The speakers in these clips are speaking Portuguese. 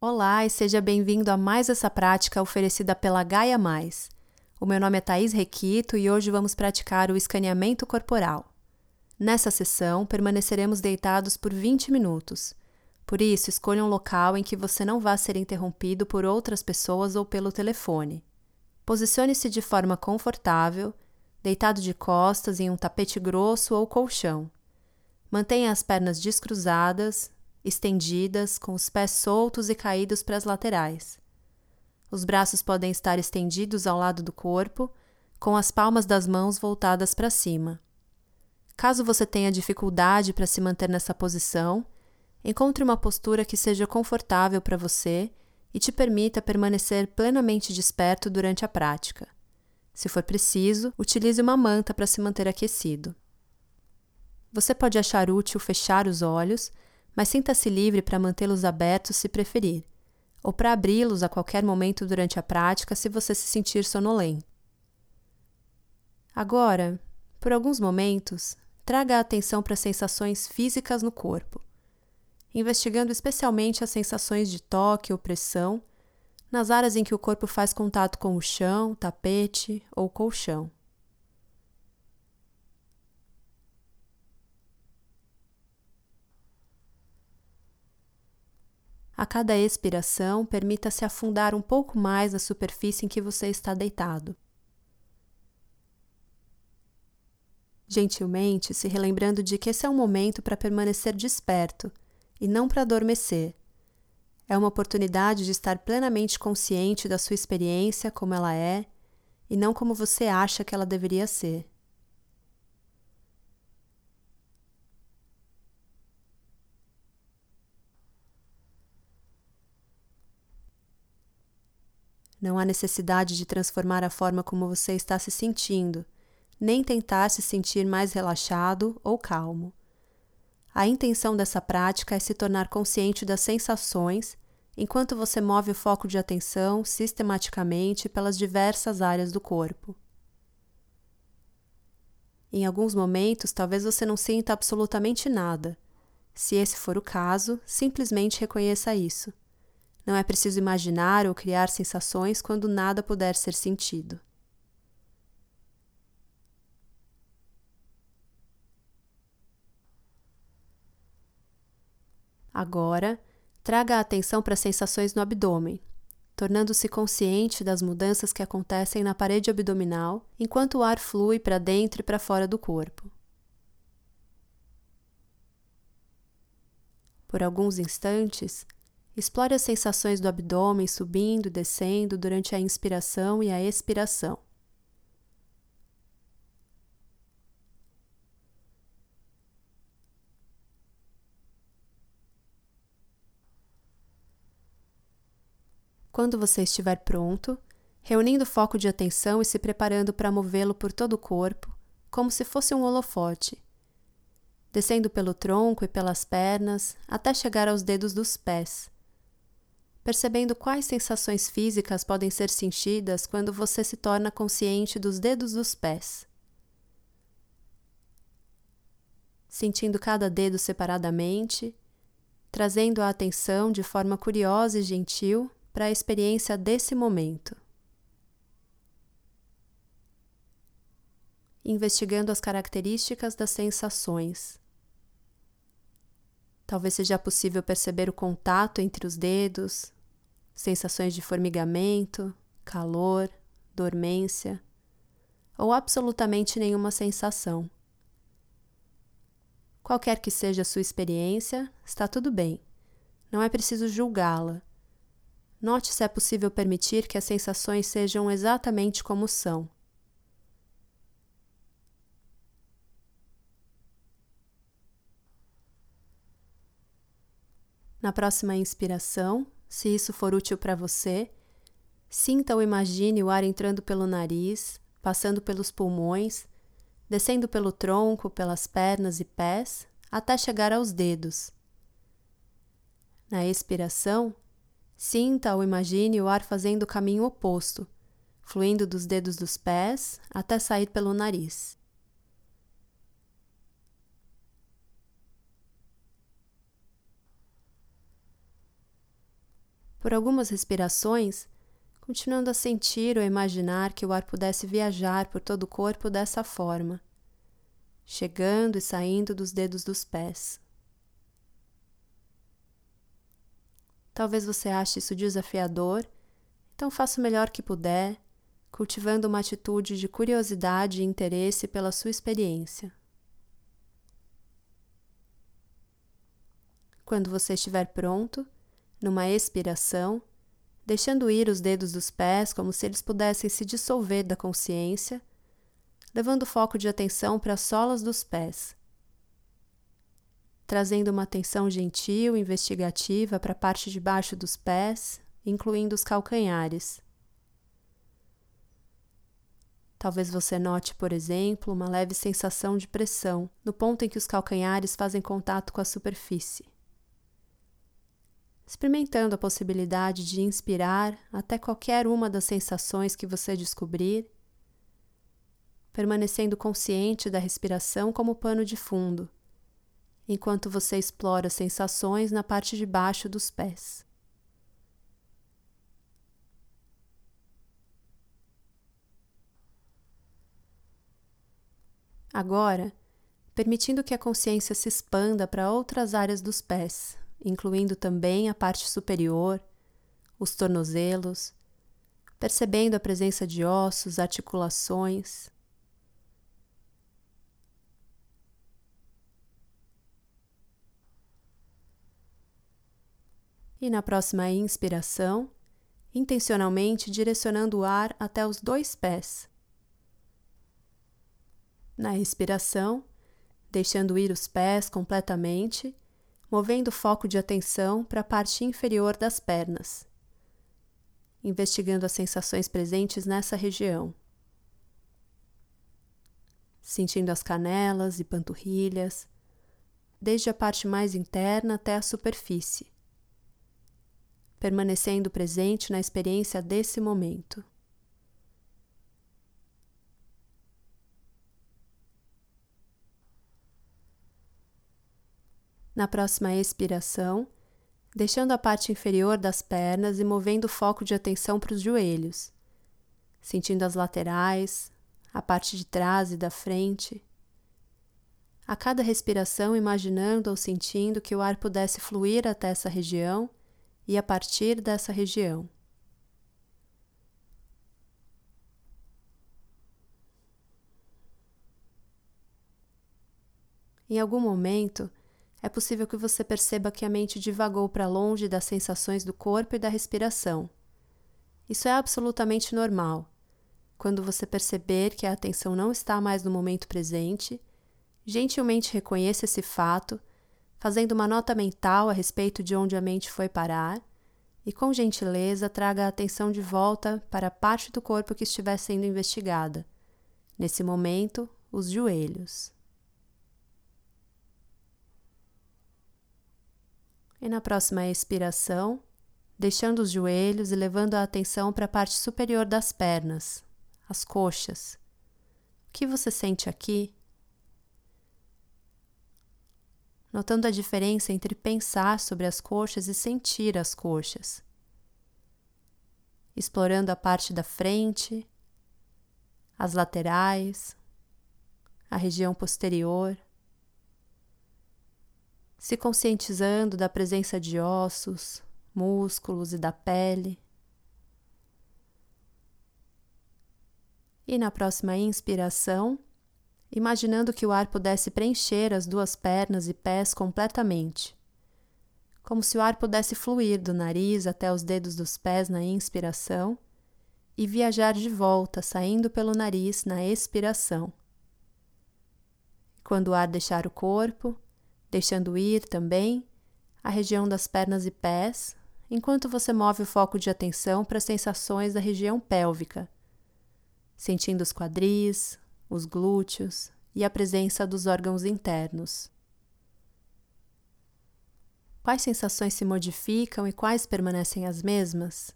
Olá e seja bem-vindo a mais essa prática oferecida pela Gaia Mais. O meu nome é Thaís Requito e hoje vamos praticar o escaneamento corporal. Nessa sessão, permaneceremos deitados por 20 minutos. Por isso, escolha um local em que você não vá ser interrompido por outras pessoas ou pelo telefone. Posicione-se de forma confortável, deitado de costas em um tapete grosso ou colchão. Mantenha as pernas descruzadas, estendidas, com os pés soltos e caídos para as laterais. Os braços podem estar estendidos ao lado do corpo, com as palmas das mãos voltadas para cima. Caso você tenha dificuldade para se manter nessa posição, encontre uma postura que seja confortável para você e te permita permanecer plenamente desperto durante a prática. Se for preciso, utilize uma manta para se manter aquecido. Você pode achar útil fechar os olhos mas sinta-se livre para mantê-los abertos se preferir, ou para abri-los a qualquer momento durante a prática se você se sentir sonolento. Agora, por alguns momentos, traga a atenção para sensações físicas no corpo, investigando especialmente as sensações de toque ou pressão nas áreas em que o corpo faz contato com o chão, tapete ou colchão. A cada expiração, permita-se afundar um pouco mais na superfície em que você está deitado. Gentilmente, se relembrando de que esse é um momento para permanecer desperto e não para adormecer. É uma oportunidade de estar plenamente consciente da sua experiência como ela é e não como você acha que ela deveria ser. Não há necessidade de transformar a forma como você está se sentindo, nem tentar se sentir mais relaxado ou calmo. A intenção dessa prática é se tornar consciente das sensações enquanto você move o foco de atenção sistematicamente pelas diversas áreas do corpo. Em alguns momentos, talvez você não sinta absolutamente nada. Se esse for o caso, simplesmente reconheça isso. Não é preciso imaginar ou criar sensações quando nada puder ser sentido. Agora, traga a atenção para as sensações no abdômen, tornando-se consciente das mudanças que acontecem na parede abdominal enquanto o ar flui para dentro e para fora do corpo. Por alguns instantes, Explore as sensações do abdômen subindo e descendo durante a inspiração e a expiração. Quando você estiver pronto, reunindo foco de atenção e se preparando para movê-lo por todo o corpo, como se fosse um holofote, descendo pelo tronco e pelas pernas até chegar aos dedos dos pés percebendo quais sensações físicas podem ser sentidas quando você se torna consciente dos dedos dos pés. Sentindo cada dedo separadamente, trazendo a atenção de forma curiosa e gentil para a experiência desse momento. Investigando as características das sensações. Talvez seja possível perceber o contato entre os dedos, sensações de formigamento, calor, dormência ou absolutamente nenhuma sensação. Qualquer que seja a sua experiência, está tudo bem. Não é preciso julgá-la. Note se é possível permitir que as sensações sejam exatamente como são. Na próxima inspiração, se isso for útil para você, sinta ou imagine o ar entrando pelo nariz, passando pelos pulmões, descendo pelo tronco, pelas pernas e pés, até chegar aos dedos. Na expiração, sinta ou imagine o ar fazendo o caminho oposto, fluindo dos dedos dos pés até sair pelo nariz. Por algumas respirações, continuando a sentir ou imaginar que o ar pudesse viajar por todo o corpo dessa forma, chegando e saindo dos dedos dos pés. Talvez você ache isso desafiador, então faça o melhor que puder, cultivando uma atitude de curiosidade e interesse pela sua experiência. Quando você estiver pronto, numa expiração, deixando ir os dedos dos pés como se eles pudessem se dissolver da consciência, levando o foco de atenção para as solas dos pés, trazendo uma atenção gentil investigativa para a parte de baixo dos pés, incluindo os calcanhares. Talvez você note, por exemplo, uma leve sensação de pressão no ponto em que os calcanhares fazem contato com a superfície experimentando a possibilidade de inspirar até qualquer uma das sensações que você descobrir, permanecendo consciente da respiração como pano de fundo, enquanto você explora sensações na parte de baixo dos pés. Agora, permitindo que a consciência se expanda para outras áreas dos pés, incluindo também a parte superior, os tornozelos, percebendo a presença de ossos, articulações. E na próxima inspiração, intencionalmente direcionando o ar até os dois pés. Na expiração, deixando ir os pés completamente movendo o foco de atenção para a parte inferior das pernas, investigando as sensações presentes nessa região. Sentindo as canelas e panturrilhas, desde a parte mais interna até a superfície, permanecendo presente na experiência desse momento. Na próxima expiração, deixando a parte inferior das pernas e movendo o foco de atenção para os joelhos, sentindo as laterais, a parte de trás e da frente. A cada respiração, imaginando ou sentindo que o ar pudesse fluir até essa região e a partir dessa região. Em algum momento, é possível que você perceba que a mente divagou para longe das sensações do corpo e da respiração. Isso é absolutamente normal. Quando você perceber que a atenção não está mais no momento presente, gentilmente reconheça esse fato, fazendo uma nota mental a respeito de onde a mente foi parar, e com gentileza traga a atenção de volta para a parte do corpo que estiver sendo investigada. Nesse momento, os joelhos. E na próxima expiração, deixando os joelhos e levando a atenção para a parte superior das pernas, as coxas. O que você sente aqui? Notando a diferença entre pensar sobre as coxas e sentir as coxas. Explorando a parte da frente, as laterais, a região posterior se conscientizando da presença de ossos, músculos e da pele. E na próxima inspiração, imaginando que o ar pudesse preencher as duas pernas e pés completamente, como se o ar pudesse fluir do nariz até os dedos dos pés na inspiração e viajar de volta, saindo pelo nariz na expiração. Quando o ar deixar o corpo, deixando ir também a região das pernas e pés, enquanto você move o foco de atenção para as sensações da região pélvica, sentindo os quadris, os glúteos e a presença dos órgãos internos. Quais sensações se modificam e quais permanecem as mesmas?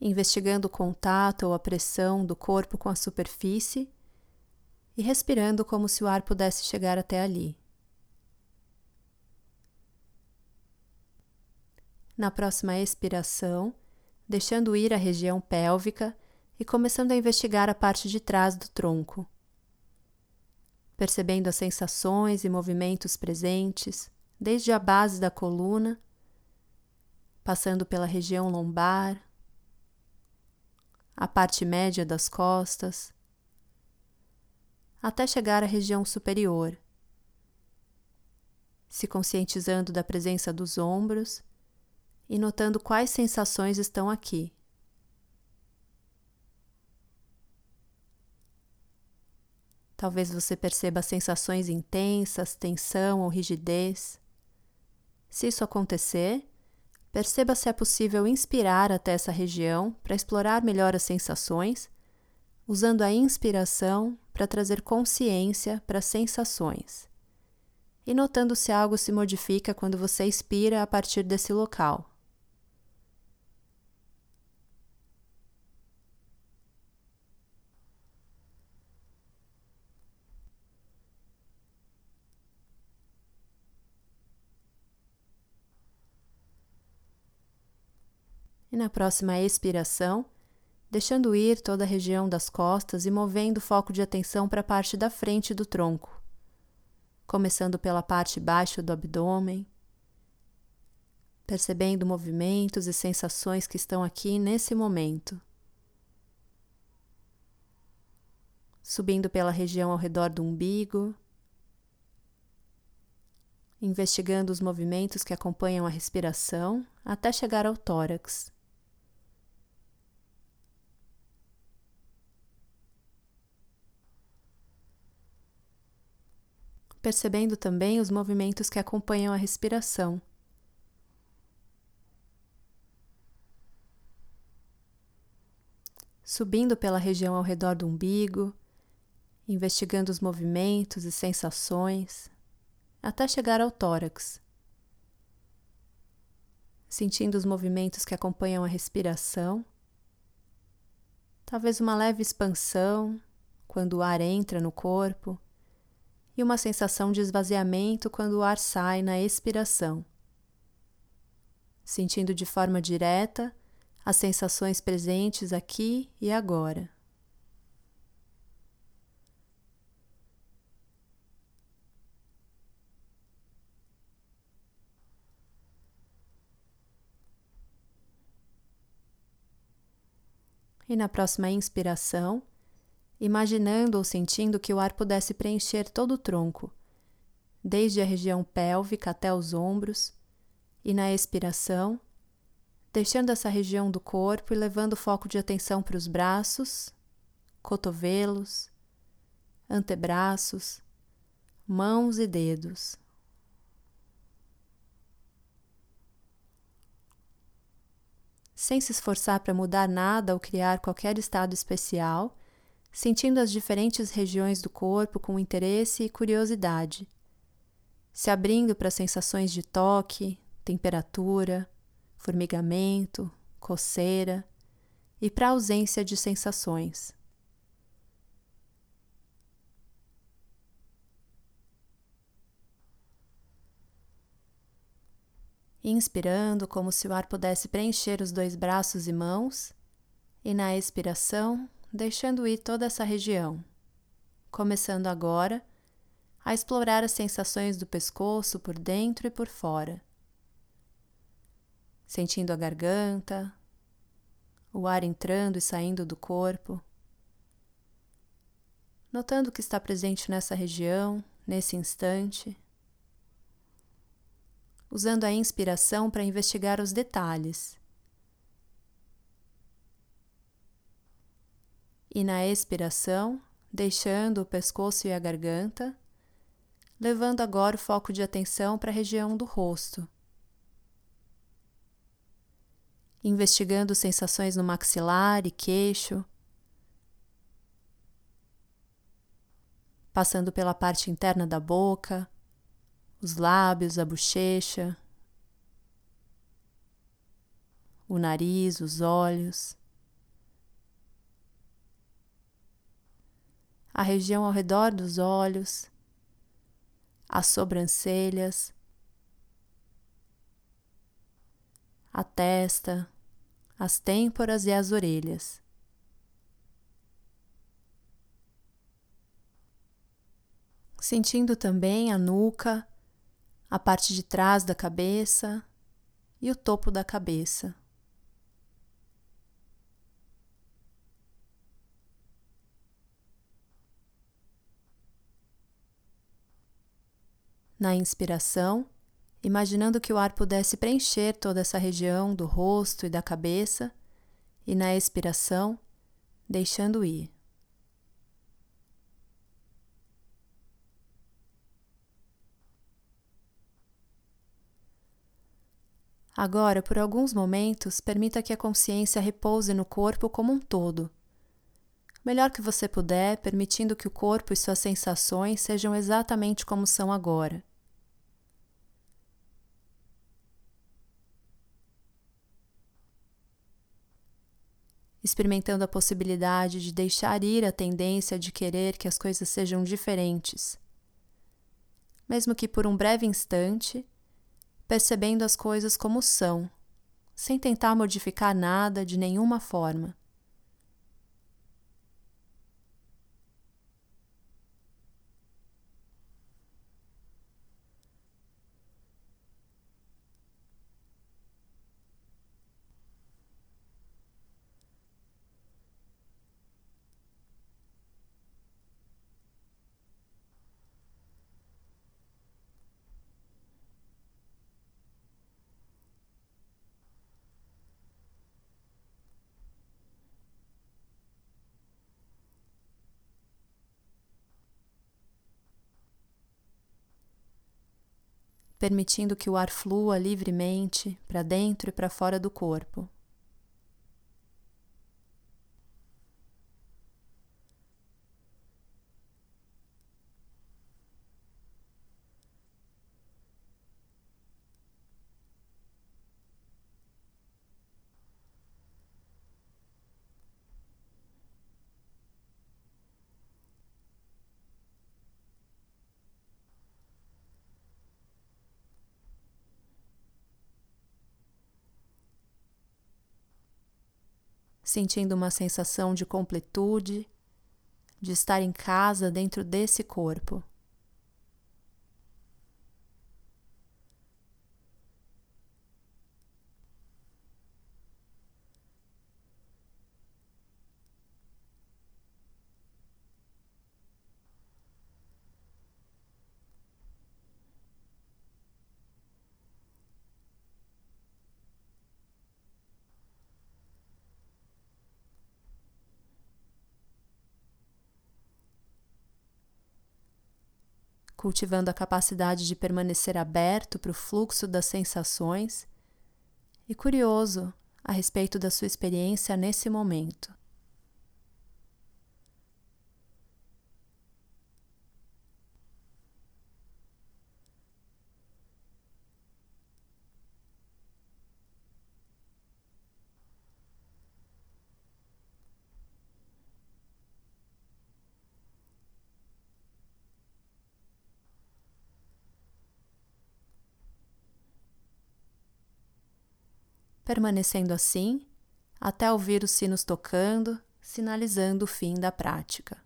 Investigando o contato ou a pressão do corpo com a superfície e respirando como se o ar pudesse chegar até ali. Na próxima expiração, deixando ir a região pélvica e começando a investigar a parte de trás do tronco. Percebendo as sensações e movimentos presentes, desde a base da coluna, passando pela região lombar, a parte média das costas, até chegar à região superior, se conscientizando da presença dos ombros e notando quais sensações estão aqui. Talvez você perceba sensações intensas, tensão ou rigidez. Se isso acontecer, perceba se é possível inspirar até essa região para explorar melhor as sensações, usando a inspiração para trazer consciência para as sensações. E notando se algo se modifica quando você expira a partir desse local. E na próxima expiração, deixando ir toda a região das costas e movendo o foco de atenção para a parte da frente do tronco, começando pela parte baixa do abdômen, percebendo movimentos e sensações que estão aqui nesse momento. Subindo pela região ao redor do umbigo, investigando os movimentos que acompanham a respiração até chegar ao tórax. Percebendo também os movimentos que acompanham a respiração. Subindo pela região ao redor do umbigo, investigando os movimentos e sensações, até chegar ao tórax. Sentindo os movimentos que acompanham a respiração, talvez uma leve expansão quando o ar entra no corpo e uma sensação de esvaziamento quando o ar sai na expiração. Sentindo de forma direta as sensações presentes aqui e agora. E na próxima inspiração, imaginando ou sentindo que o ar pudesse preencher todo o tronco, desde a região pélvica até os ombros, e na expiração, deixando essa região do corpo e levando o foco de atenção para os braços, cotovelos, antebraços, mãos e dedos. Sem se esforçar para mudar nada ou criar qualquer estado especial, sentindo as diferentes regiões do corpo com interesse e curiosidade, se abrindo para sensações de toque, temperatura, formigamento, coceira e para a ausência de sensações. Inspirando como se o ar pudesse preencher os dois braços e mãos, e na expiração, deixando ir toda essa região, começando agora a explorar as sensações do pescoço por dentro e por fora, sentindo a garganta, o ar entrando e saindo do corpo, notando o que está presente nessa região, nesse instante, usando a inspiração para investigar os detalhes e na expiração, deixando o pescoço e a garganta, levando agora o foco de atenção para a região do rosto. Investigando sensações no maxilar e queixo, passando pela parte interna da boca, os lábios, a bochecha, o nariz, os olhos. A região ao redor dos olhos, as sobrancelhas, a testa, as têmporas e as orelhas. Sentindo também a nuca, a parte de trás da cabeça e o topo da cabeça. Na inspiração, imaginando que o ar pudesse preencher toda essa região do rosto e da cabeça, e na expiração, deixando ir. Agora, por alguns momentos, permita que a consciência repouse no corpo como um todo. Melhor que você puder, permitindo que o corpo e suas sensações sejam exatamente como são agora. experimentando a possibilidade de deixar ir a tendência de querer que as coisas sejam diferentes. Mesmo que por um breve instante, percebendo as coisas como são, sem tentar modificar nada de nenhuma forma. Permitindo que o ar flua livremente para dentro e para fora do corpo. Sentindo uma sensação de completude, de estar em casa dentro desse corpo. Cultivando a capacidade de permanecer aberto para o fluxo das sensações e curioso a respeito da sua experiência nesse momento. Permanecendo assim até ouvir os sinos tocando, sinalizando o fim da prática.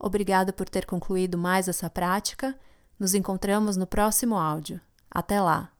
Obrigado por ter concluído mais essa prática. Nos encontramos no próximo áudio. Até lá!